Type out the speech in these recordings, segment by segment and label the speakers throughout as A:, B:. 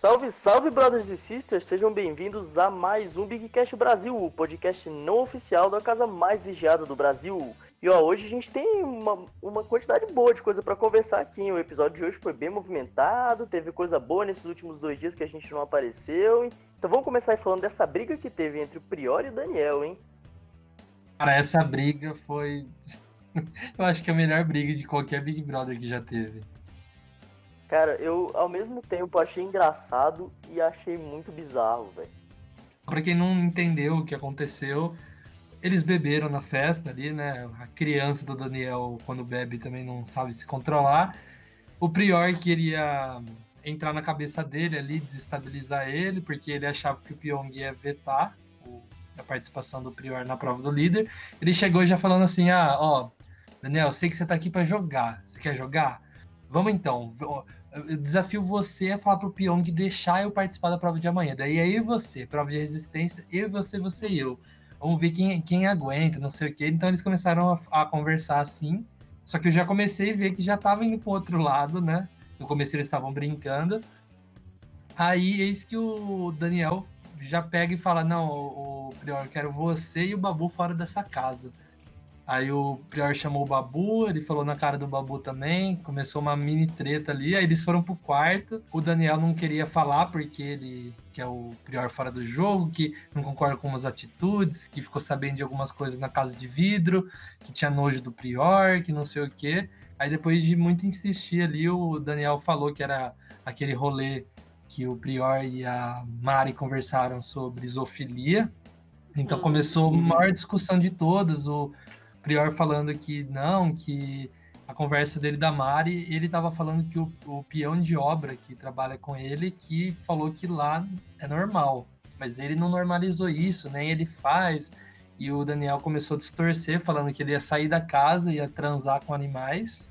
A: Salve, salve, brothers e sisters! Sejam bem-vindos a mais um Bigcast Brasil, o podcast não oficial da casa mais vigiada do Brasil. E ó, hoje a gente tem uma, uma quantidade boa de coisa para conversar aqui. O episódio de hoje foi bem movimentado, teve coisa boa nesses últimos dois dias que a gente não apareceu. Então vamos começar falando dessa briga que teve entre o Prior e o Daniel, hein?
B: Cara, essa briga foi. Eu acho que é a melhor briga de qualquer Big Brother que já teve.
A: Cara, eu ao mesmo tempo achei engraçado e achei muito bizarro, velho.
B: Pra quem não entendeu o que aconteceu, eles beberam na festa ali, né? A criança do Daniel, quando bebe, também não sabe se controlar. O Prior queria entrar na cabeça dele ali, desestabilizar ele, porque ele achava que o Pyong ia vetar a participação do Prior na prova do líder. Ele chegou já falando assim: ah, ó, Daniel, sei que você tá aqui para jogar. Você quer jogar? Vamos então. Eu desafio você a falar pro Pyong deixar eu participar da prova de amanhã. Daí aí você, prova de resistência, eu, você, você e eu. Vamos ver quem, quem aguenta, não sei o quê. Então eles começaram a, a conversar assim. Só que eu já comecei a ver que já tava indo pro outro lado, né? No começo eles estavam brincando. Aí eis que o Daniel já pega e fala: Não, o, o Prior, eu quero você e o Babu fora dessa casa. Aí o Prior chamou o Babu, ele falou na cara do Babu também, começou uma mini treta ali, aí eles foram pro quarto, o Daniel não queria falar porque ele, que é o Prior fora do jogo, que não concorda com as atitudes, que ficou sabendo de algumas coisas na casa de vidro, que tinha nojo do Prior, que não sei o quê. Aí depois de muito insistir ali, o Daniel falou que era aquele rolê que o Prior e a Mari conversaram sobre zoofilia. Então começou a maior discussão de todas, o Prior falando que não, que a conversa dele da Mari, ele estava falando que o, o peão de obra que trabalha com ele, que falou que lá é normal, mas ele não normalizou isso, nem ele faz. E o Daniel começou a distorcer, falando que ele ia sair da casa, ia transar com animais.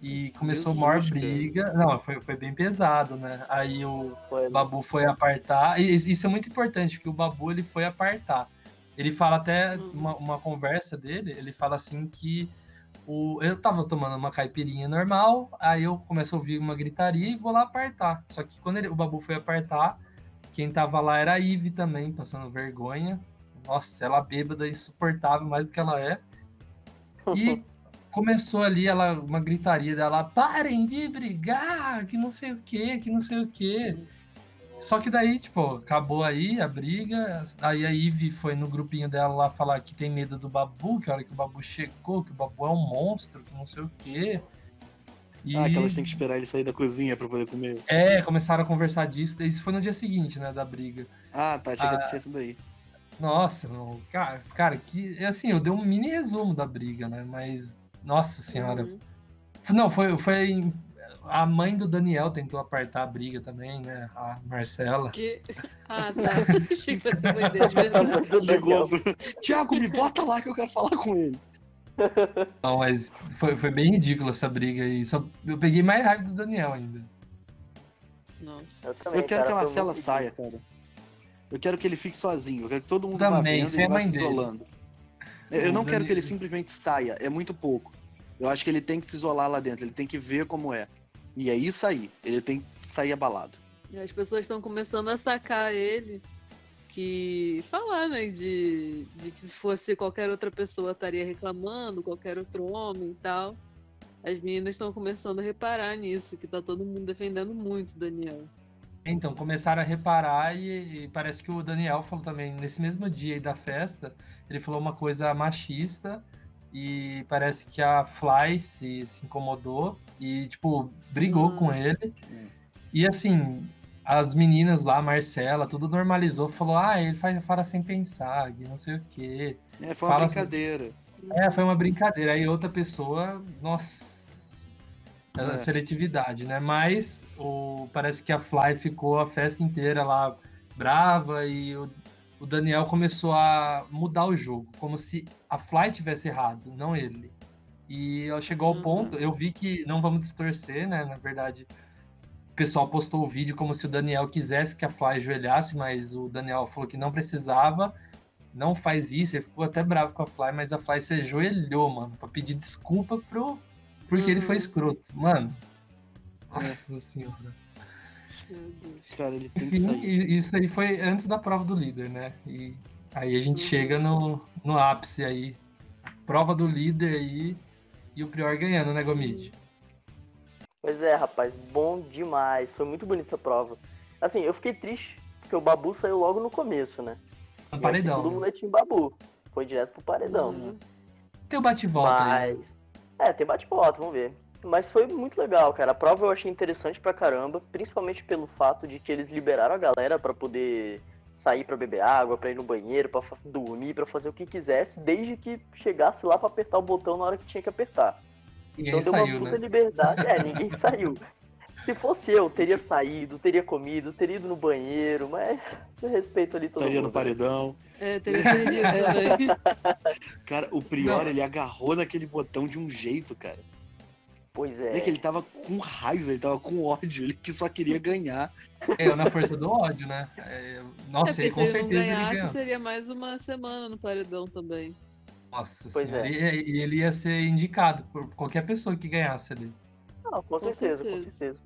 B: E começou a maior briga. Não, foi, foi bem pesado, né? Aí o foi, Babu foi apartar. E isso é muito importante, porque o Babu ele foi apartar. Ele fala até uma, uma conversa dele, ele fala assim que o, eu tava tomando uma caipirinha normal, aí eu começo a ouvir uma gritaria e vou lá apartar. Só que quando ele, o Babu foi apartar, quem tava lá era a Ive também, passando vergonha. Nossa, ela bêbada, insuportável, mais do que ela é. E começou ali ela, uma gritaria dela, parem de brigar, que não sei o que, que não sei o que. Só que daí, tipo, acabou aí a briga. Aí a Ivy foi no grupinho dela lá falar que tem medo do Babu, que a hora que o Babu chegou, que o Babu é um monstro, que não sei o quê.
C: E... Ah, que elas têm que esperar ele sair da cozinha pra poder comer.
B: É, começaram a conversar disso. Isso foi no dia seguinte, né, da briga.
C: Ah, tá, tinha ah, que isso daí.
B: Nossa, não, cara, cara, que assim, eu dei um mini resumo da briga, né? Mas nossa senhora. Uhum. Não, foi, foi. A mãe do Daniel tentou apartar a briga também, né? A Marcela.
D: Que... Ah, tá. Achei que fosse mãe dele de verdade.
C: Tiago, me bota lá que eu quero falar com ele.
B: Não, mas foi, foi bem ridícula essa briga aí. Só, eu peguei mais raiva do Daniel ainda.
D: Nossa.
C: Eu, também, eu quero cara, que a Marcela saia, cara. Eu quero que ele fique sozinho. Eu quero que todo mundo também, vá vendo e vá se isolando. Eu não quero que ele simplesmente saia, é muito pouco. Eu acho que ele tem que se isolar lá dentro, ele tem que ver como é. E aí sair, ele tem que sair abalado.
D: E as pessoas estão começando a sacar ele, que falar, né, de, de que se fosse qualquer outra pessoa estaria reclamando, qualquer outro homem e tal. As meninas estão começando a reparar nisso, que tá todo mundo defendendo muito Daniel.
B: Então, começaram a reparar e, e, parece que o Daniel falou também, nesse mesmo dia aí da festa, ele falou uma coisa machista e parece que a Fly se, se incomodou e, tipo, brigou hum. com ele. E assim, as meninas lá, Marcela, tudo normalizou, falou, ah, ele faz, fala sem pensar, não sei o quê.
C: É, foi uma fala brincadeira.
B: Assim, é, foi uma brincadeira. Aí outra pessoa, nossa é. seletividade, né? Mas o, parece que a Fly ficou a festa inteira lá brava e o, o Daniel começou a mudar o jogo, como se a Fly tivesse errado, não ele. E chegou ao uhum. ponto, eu vi que não vamos distorcer, né? Na verdade, o pessoal postou o vídeo como se o Daniel quisesse que a Fly ajoelhasse, mas o Daniel falou que não precisava. Não faz isso, ele ficou até bravo com a Fly, mas a Fly se ajoelhou, mano, pra pedir desculpa pro, porque uhum. ele foi uhum. escroto. Mano. Nossa é. senhora.
C: Cara, ele tem que sair.
B: Isso aí foi antes da prova do líder, né? E aí a gente uhum. chega no, no ápice aí. Prova do líder aí e o Prior ganhando, né, Gomide?
A: Pois é, rapaz, bom demais. Foi muito bonita essa prova. Assim, eu fiquei triste porque o Babu saiu logo no começo, né?
B: No paredão.
A: Todo mundo é time Babu. Foi direto pro paredão.
B: Uhum. Tem o bate-volta
A: Mas... aí. É, tem bate-volta, vamos ver. Mas foi muito legal, cara. A prova eu achei interessante pra caramba, principalmente pelo fato de que eles liberaram a galera para poder sair para beber água, para ir no banheiro, para dormir, para fazer o que quisesse, desde que chegasse lá para apertar o botão na hora que tinha que apertar.
B: Ninguém então deu
A: uma puta
B: né?
A: liberdade. É, ninguém saiu. Se fosse eu, teria saído, teria comido, teria ido no banheiro, mas respeito ali todo
C: Estaria
A: mundo.
C: no paredão.
D: É, teria perdido também.
C: cara, o Prior, Não. ele agarrou naquele botão de um jeito, cara.
A: Pois é.
C: É que ele tava com raiva, ele tava com ódio, ele que só queria ganhar.
B: É, na força do ódio, né? É, nossa, é, ele com
D: se
B: certeza
D: ele, ganhasse,
B: ele
D: seria mais uma semana no paredão também.
B: Nossa pois senhora. É. E ele ia ser indicado por qualquer pessoa que ganhasse ali.
A: Não, com, com certeza, certeza, com certeza.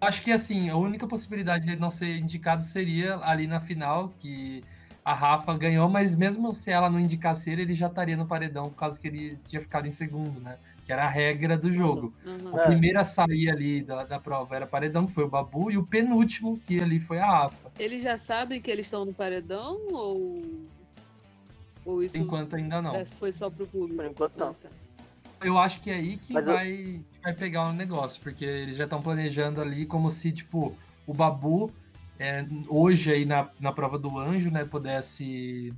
B: Acho que assim, a única possibilidade de ele não ser indicado seria ali na final, que a Rafa ganhou, mas mesmo se ela não indicasse ele, ele já estaria no paredão, por causa que ele tinha ficado em segundo, né? Que era a regra do jogo. Uhum. O primeiro a sair ali da, da prova era paredão, que foi o Babu, e o penúltimo que ali foi a Rafa.
D: Eles já sabem que eles estão no paredão ou. Ou isso.
B: Enquanto ainda não.
D: É, foi só pro público?
A: Por enquanto não. Ah, tá.
B: Eu acho que é aí que vai, eu... vai pegar o negócio, porque eles já estão planejando ali como se, tipo, o Babu é, hoje aí na, na prova do anjo, né, pudesse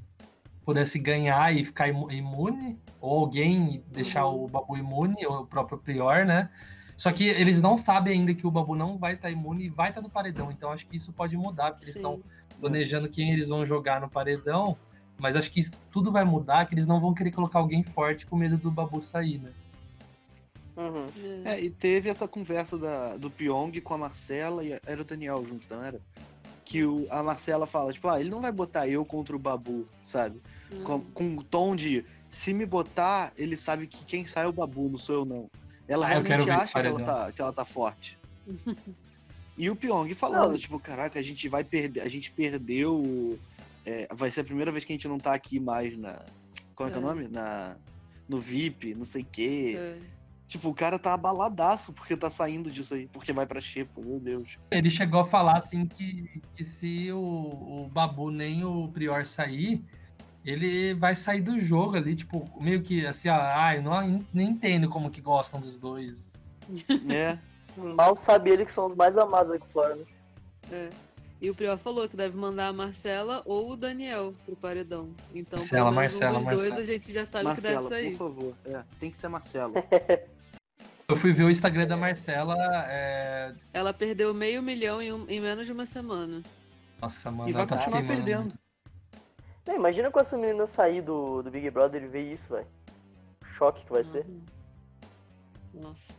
B: pudesse ganhar e ficar imune, ou alguém deixar uhum. o Babu imune, ou o próprio Prior, né? Só que eles não sabem ainda que o Babu não vai estar tá imune e vai estar tá no paredão. Então acho que isso pode mudar, porque Sim. eles estão planejando quem eles vão jogar no paredão. Mas acho que isso tudo vai mudar, que eles não vão querer colocar alguém forte com medo do Babu sair, né?
A: Uhum.
C: É, e teve essa conversa da, do Pyong com a Marcela e era o Daniel junto, não era? Que o, a Marcela fala, tipo, ah, ele não vai botar eu contra o Babu, sabe? Com, com um tom de se me botar, ele sabe que quem sai é o Babu, não sou eu não. Ela ah, realmente acha que ela, tá, que ela tá forte. e o Pyong falando, não. tipo, caraca, a gente vai perder, a gente perdeu. É, vai ser a primeira vez que a gente não tá aqui mais na. Qual é, é. é o nome? Na, no VIP, não sei o quê. É. Tipo, o cara tá abaladaço porque tá saindo disso aí, porque vai pra Xepa, meu Deus.
B: Ele chegou a falar assim que, que se o, o Babu nem o Prior sair, ele vai sair do jogo ali, tipo, meio que assim, ah, eu não nem entendo como que gostam dos dois.
C: É.
A: Mal sabe ele que são os mais amados aqui fora, né?
D: É. E o Prior falou que deve mandar a Marcela ou o Daniel pro paredão. Então,
B: Marcela, Marcela, um
D: Marcela. dois a gente já sabe Marcela, que deve sair.
C: por favor. É, tem que ser Marcela.
B: Eu fui ver o Instagram da Marcela. É...
D: Ela perdeu meio milhão em, um, em menos de uma semana.
B: Nossa, mano,
C: e vai tá continuar perdendo.
A: É, imagina com essa menina sair do, do Big Brother e ver isso, velho. Choque que vai ser.
D: Nossa.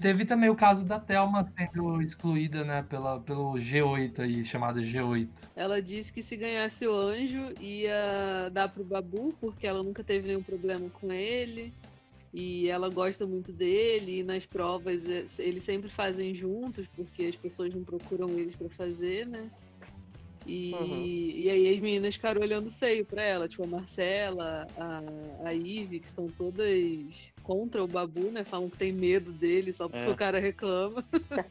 B: Teve também o caso da Thelma sendo excluída, né, pela, pelo G8 aí, chamado G8.
D: Ela disse que se ganhasse o anjo ia dar pro Babu, porque ela nunca teve nenhum problema com ele. E ela gosta muito dele, e nas provas eh, eles sempre fazem juntos, porque as pessoas não procuram eles para fazer, né? E, uhum. e aí as meninas ficaram olhando feio pra ela, tipo a Marcela, a, a Ivy, que são todas contra o Babu, né? Falam que tem medo dele só porque é. o cara reclama.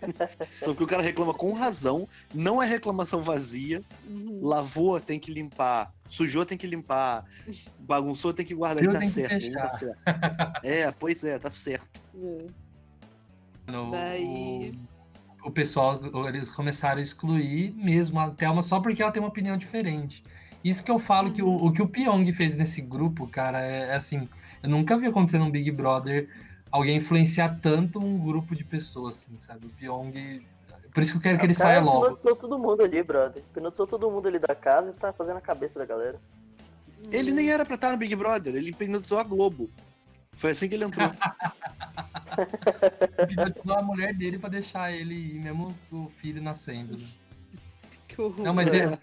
C: só porque o cara reclama com razão, não é reclamação vazia. Uhum. Lavou, tem que limpar. Sujou, tem que limpar. Bagunçou, tem que guardar. Ele tá, certo, ele tá certo. É, pois é, tá certo. É.
B: No... Daí o pessoal, eles começaram a excluir mesmo a Thelma só porque ela tem uma opinião diferente. Isso que eu falo que o, o que o Pyong fez nesse grupo, cara, é, é, assim, eu nunca vi acontecer num Big Brother alguém influenciar tanto um grupo de pessoas, assim, sabe? O Pyong. Por isso que eu quero que ele saia logo.
A: Hipnotizou todo mundo ali, brother. Hipnotizou todo mundo ali da casa e tá fazendo a cabeça da galera.
C: Ele nem era pra estar no Big Brother, ele hipnotizou a Globo. Foi assim que ele entrou.
B: Hipnotizou a mulher dele pra deixar ele ir, mesmo o filho nascendo. Né?
D: Que horror.
B: Não, mas é,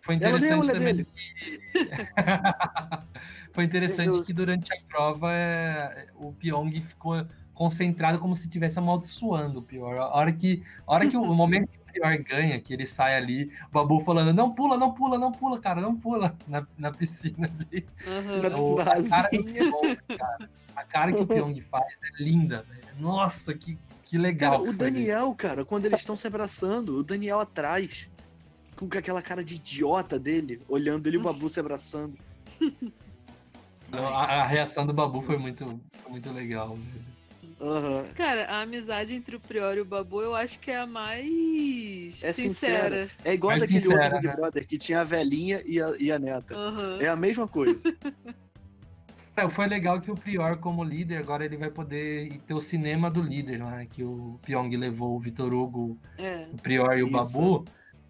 B: foi interessante também que... foi interessante que durante a prova é, o Pyong ficou concentrado como se estivesse amaldiçoando o pior. A hora que, a hora que o, o momento que Prior ganha, que ele sai ali, o Babu falando, não pula, não pula, não pula, cara, não pula, na, na piscina ali.
C: Uhum. Na piscina a, cara,
B: é cara, a cara que o Pyong faz é linda, velho. Nossa, que, que legal.
C: Cara, o Daniel, ali. cara, quando eles estão se abraçando, o Daniel atrás, com aquela cara de idiota dele, olhando ele e o Babu se abraçando.
B: A, a, reação do Babu foi muito, foi muito legal.
C: Uhum.
D: Cara, a amizade entre o Prior e o Babu eu acho que é a mais é sincera. sincera.
C: É igual mais daquele sincera, outro Big né? Brother que tinha a velhinha e a, e a neta. Uhum. É a mesma coisa.
B: É, foi legal que o Prior, como líder, agora ele vai poder ter o cinema do líder, né? Que o Pyong levou o Vitor Hugo, é. o Prior e o Isso. Babu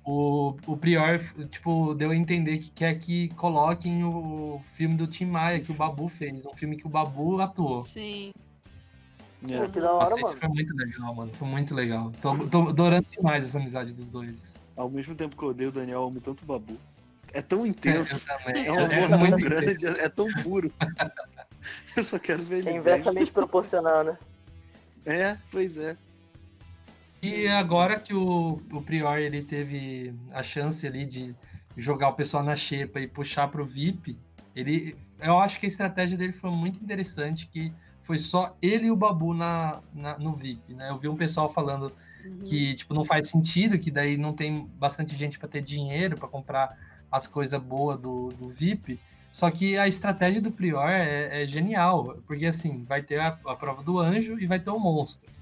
B: o, o Prior, tipo, deu a entender que quer que coloquem o filme do Tim Maia, que o Babu fez. Um filme que o Babu atuou.
D: Sim.
A: É. que da hora, Nossa,
B: mano. foi muito legal, mano. Foi muito legal. Tô, tô adorando demais essa amizade dos dois.
C: Ao mesmo tempo que eu odeio o Daniel, eu amo tanto o Babu. É tão intenso.
B: É,
C: é um amor é, tão grande, é, é tão puro. eu só quero ver ele.
A: É inversamente proporcional, né?
C: É, pois é.
B: E agora que o, o Prior ele teve a chance ali de jogar o pessoal na xepa e puxar para o VIP, ele, eu acho que a estratégia dele foi muito interessante, que foi só ele e o Babu na, na no VIP, né? Eu vi um pessoal falando uhum. que tipo não faz sentido, que daí não tem bastante gente para ter dinheiro para comprar as coisas boas do, do VIP. Só que a estratégia do Prior é, é genial, porque assim, vai ter a, a, prova do anjo e vai ter o monstro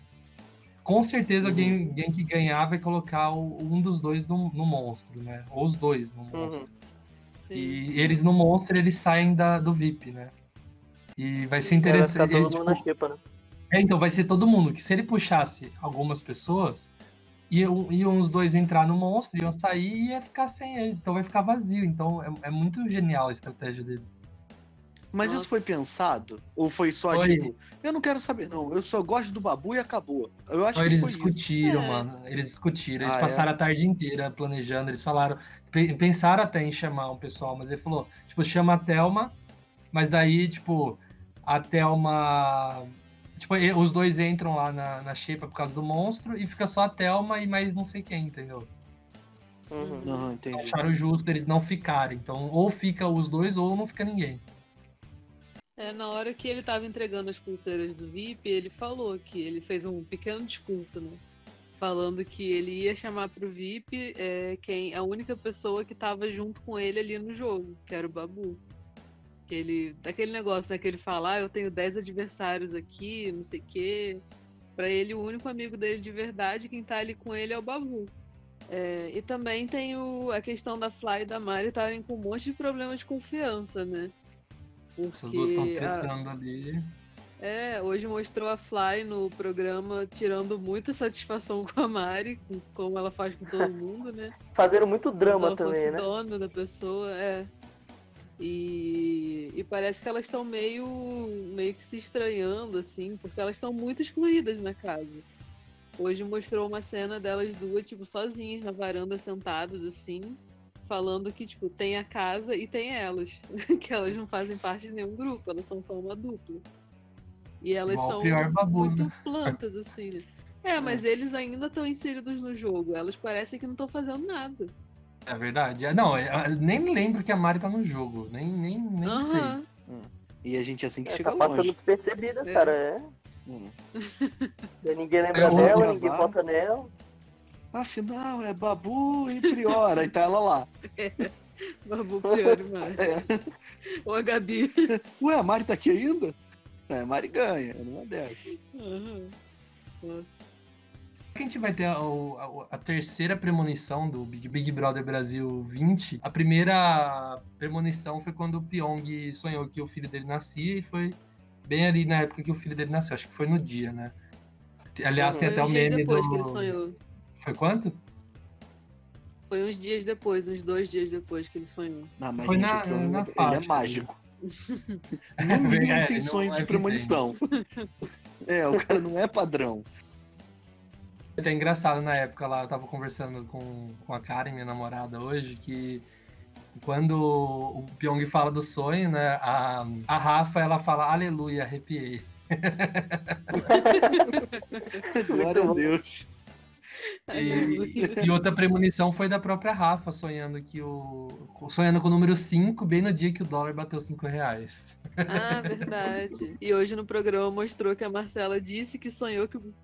B: com certeza uhum. alguém, alguém que ganhar vai colocar o, um dos dois no, no, monstro, né? Ou os dois no uhum. monstro. Uhum. E eles no monstro, eles saem da, do VIP, né? E vai ser interessante. Vai
A: todo mundo tipo, na né?
B: É, então vai ser todo mundo. Que se ele puxasse algumas pessoas, iam, iam os dois entrar no monstro, iam sair e ia ficar sem ele. Então vai ficar vazio. Então é, é muito genial a estratégia dele.
C: Mas Nossa. isso foi pensado? Ou foi só foi. tipo, eu não quero saber, não, eu só gosto do babu e acabou. Eu acho
B: eles
C: que
B: discutiram,
C: isso.
B: É. mano. Eles discutiram, eles ah, é? passaram é? a tarde inteira planejando, eles falaram, pensaram até em chamar um pessoal, mas ele falou, tipo, chama a Thelma, mas daí, tipo, a Thelma. Tipo, os dois entram lá na, na Xepa por causa do monstro e fica só a Thelma e mais não sei quem, entendeu?
C: Uhum. Uhum,
B: Acharam justo eles não ficarem. Então, ou fica os dois ou não fica ninguém.
D: É, na hora que ele estava entregando as pulseiras do VIP, ele falou que ele fez um pequeno discurso, né? Falando que ele ia chamar pro VIP é, quem, a única pessoa que estava junto com ele ali no jogo, que era o Babu. Que ele, daquele negócio, né? Que ele fala, ah, eu tenho 10 adversários aqui, não sei o quê. Pra ele, o único amigo dele de verdade, quem tá ali com ele é o Babu. É, e também tem o, a questão da Fly e da Mari estarem com um monte de problema de confiança, né?
B: Porque Essas duas estão tretando a... ali.
D: É, hoje mostrou a Fly no programa tirando muita satisfação com a Mari, como ela faz com todo mundo, né?
A: Fazendo muito drama também,
D: né? dono da pessoa, é. E, e parece que elas estão meio, meio que se estranhando, assim, porque elas estão muito excluídas na casa. Hoje mostrou uma cena delas duas, tipo, sozinhas na varanda, sentadas, assim, falando que, tipo, tem a casa e tem elas. que elas não fazem parte de nenhum grupo, elas são só uma dupla. E elas são muito plantas, assim, né? É, mas é. eles ainda estão inseridos no jogo. Elas parecem que não estão fazendo nada.
B: É verdade. É, não, nem lembro que a Mari tá no jogo. Nem, nem, nem uhum. sei. Hum.
C: E a gente assim que
A: é,
C: chega
A: tá passando
C: longe.
A: despercebida, é. cara. É. Hum. ninguém lembra dela, ninguém vota nela.
C: Afinal, é Babu e Prior. Aí tá ela lá.
D: É, Babu, Prior e Mari. É. Ou a Gabi.
C: Ué, a Mari tá aqui ainda? É, a Mari ganha, numa dessas.
D: Uhum. Nossa.
B: A gente vai ter a, a, a, terceira premonição do Big, Big Brother Brasil 20. A primeira premonição foi quando o Pyong sonhou que o filho dele nascia e foi bem ali na época que o filho dele nasceu. Acho que foi no dia, né? Aliás, tem até o meme
D: depois
B: do.
D: Que ele sonhou.
B: Foi quanto?
D: Foi uns dias depois, uns dois dias depois que ele sonhou.
C: Não, mas
B: Foi
C: gente,
B: na,
C: ele,
B: na
C: ele
B: faixa,
C: é mágico. no mínimo é, tem sonho de premonição. é, o cara não é padrão.
B: É até engraçado na época lá, eu tava conversando com, com a Karen, minha namorada, hoje, que quando o Pyong fala do sonho, né, a, a Rafa, ela fala, aleluia, arrepiei.
C: Glória a Deus.
B: E, e, outra premonição foi da própria Rafa, sonhando que o. sonhando com o número 5, bem no dia que o dólar bateu 5 reais.
D: Ah, verdade. E hoje no programa mostrou que a Marcela disse que sonhou que o,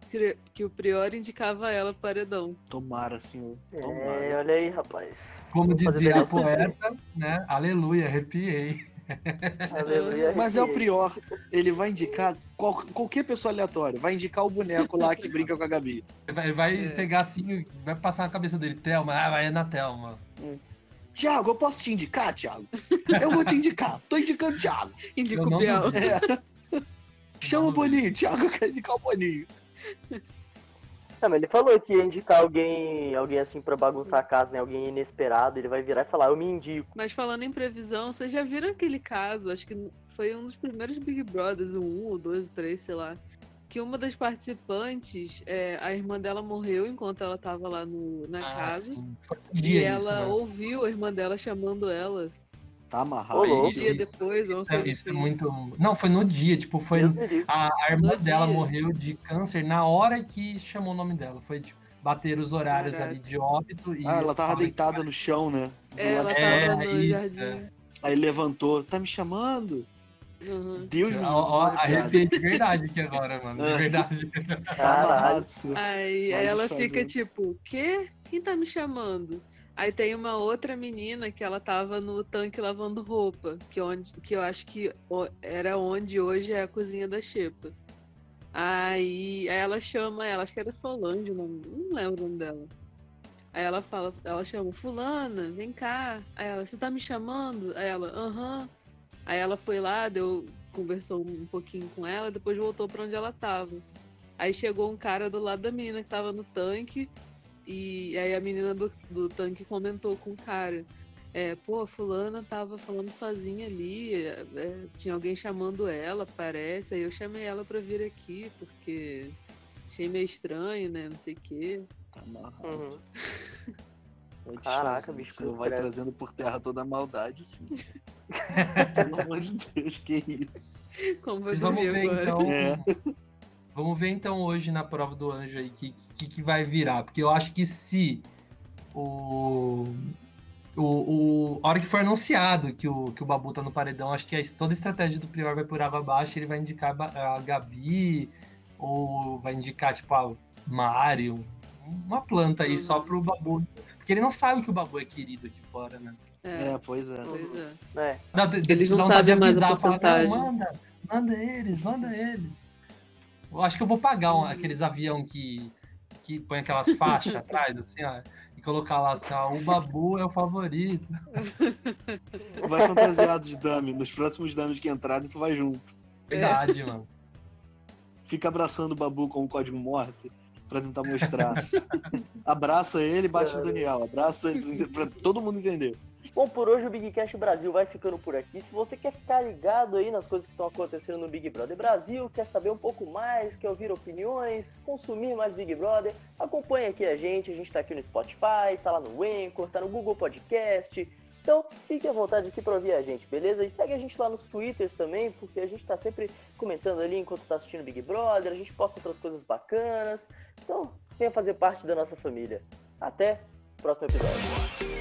D: que o Prior indicava ela paredão.
C: Tomara, senhor.
A: Tomara. É, olha aí, rapaz.
B: Como dizia a poeta, né? Aleluia, arrepiei.
C: Mas é o Prior, ele vai indicar qual, qualquer pessoa aleatória, vai indicar o boneco lá que brinca com a Gabi.
B: Ele vai, vai é. pegar assim, vai passar na cabeça dele, Thelma, ah, vai na Thelma.
C: Hum. Tiago, eu posso te indicar, Tiago? Eu vou te indicar, tô indicando Tiago.
D: Indica o Biel. É.
C: Chama o Boninho, Tiago, eu quero indicar o Boninho.
A: Não, mas ele falou que ia indicar alguém, alguém assim pra bagunçar a casa, né? Alguém inesperado, ele vai virar e falar, eu me indico.
D: Mas falando em previsão, vocês já viram aquele caso, acho que foi um dos primeiros Big Brothers, o um, ou dois, três, sei lá. Que uma das participantes, é, a irmã dela morreu enquanto ela tava lá no, na ah, casa. Sim. e ela né? ouviu a irmã dela chamando ela
C: Tá amarrado.
D: Um dia depois, ou
B: isso, é, isso é muito. Não, foi no dia, tipo, foi. A, a irmã no dela dia. morreu de câncer na hora que chamou o nome dela. Foi tipo, bater os horários Caraca. ali de óbito.
C: E ah, ela tava deitada no chão, né?
D: É, ela tava é, no isso, jardim. É.
C: Aí levantou, tá me chamando?
D: Uhum.
B: Deus me Arrepiei de verdade aqui agora, mano. De verdade.
C: Caralho.
D: Aí, aí ela fica isso. tipo, quê? Quem tá me chamando? Aí tem uma outra menina que ela tava no tanque lavando roupa, que, onde, que eu acho que era onde hoje é a cozinha da Xepa. Aí, aí ela chama ela, acho que era Solange o nome, não lembro o nome dela. Aí ela fala, ela chama, fulana, vem cá. Aí ela, você tá me chamando? Aí ela, aham. Aí ela foi lá, deu, conversou um pouquinho com ela, depois voltou para onde ela tava. Aí chegou um cara do lado da menina que tava no tanque, e aí a menina do, do tanque comentou com o cara. É, pô, a fulana tava falando sozinha ali, é, tinha alguém chamando ela, parece. Aí eu chamei ela pra vir aqui, porque achei meio estranho, né? Não sei o quê.
C: Tá uhum. Caraca, bicho. Você vai trazendo por terra toda a maldade, sim. Pelo amor de Deus, que isso.
D: Como
B: Vamos ver agora. então. É. Vamos ver então hoje na prova do anjo aí que, que, que vai virar. Porque eu acho que se o, o, o, a hora que for anunciado que o, que o Babu tá no paredão, acho que a, toda a estratégia do Prior vai por água abaixo, ele vai indicar a Gabi, ou vai indicar, tipo, a Mário, uma planta aí uhum. só pro Babu. Porque ele não sabe que o Babu é querido aqui fora, né?
C: É, é pois é.
D: Pois é.
A: é.
D: Eles não, sabem mais a porcentagem.
B: Falar, manda, manda eles, manda eles. Eu acho que eu vou pagar um, aqueles avião que, que põe aquelas faixas atrás, assim, ó, e colocar lá assim, ó, o Babu é o favorito.
C: Vai fantasiado de dummy. Nos próximos dummies que entrarem, tu vai junto.
B: Verdade, é. mano.
C: Fica abraçando o Babu com o código Morse pra tentar mostrar. Abraça ele e bate no Daniel. Abraça ele pra todo mundo entender.
A: Bom, por hoje o Big Cash Brasil vai ficando por aqui. Se você quer ficar ligado aí nas coisas que estão acontecendo no Big Brother Brasil, quer saber um pouco mais, quer ouvir opiniões, consumir mais Big Brother, acompanhe aqui a gente. A gente está aqui no Spotify, está lá no Anchor, está no Google Podcast. Então, fique à vontade aqui para ouvir a gente, beleza? E segue a gente lá nos Twitters também, porque a gente está sempre comentando ali enquanto está assistindo Big Brother, a gente posta outras coisas bacanas. Então, venha fazer parte da nossa família. Até o próximo episódio.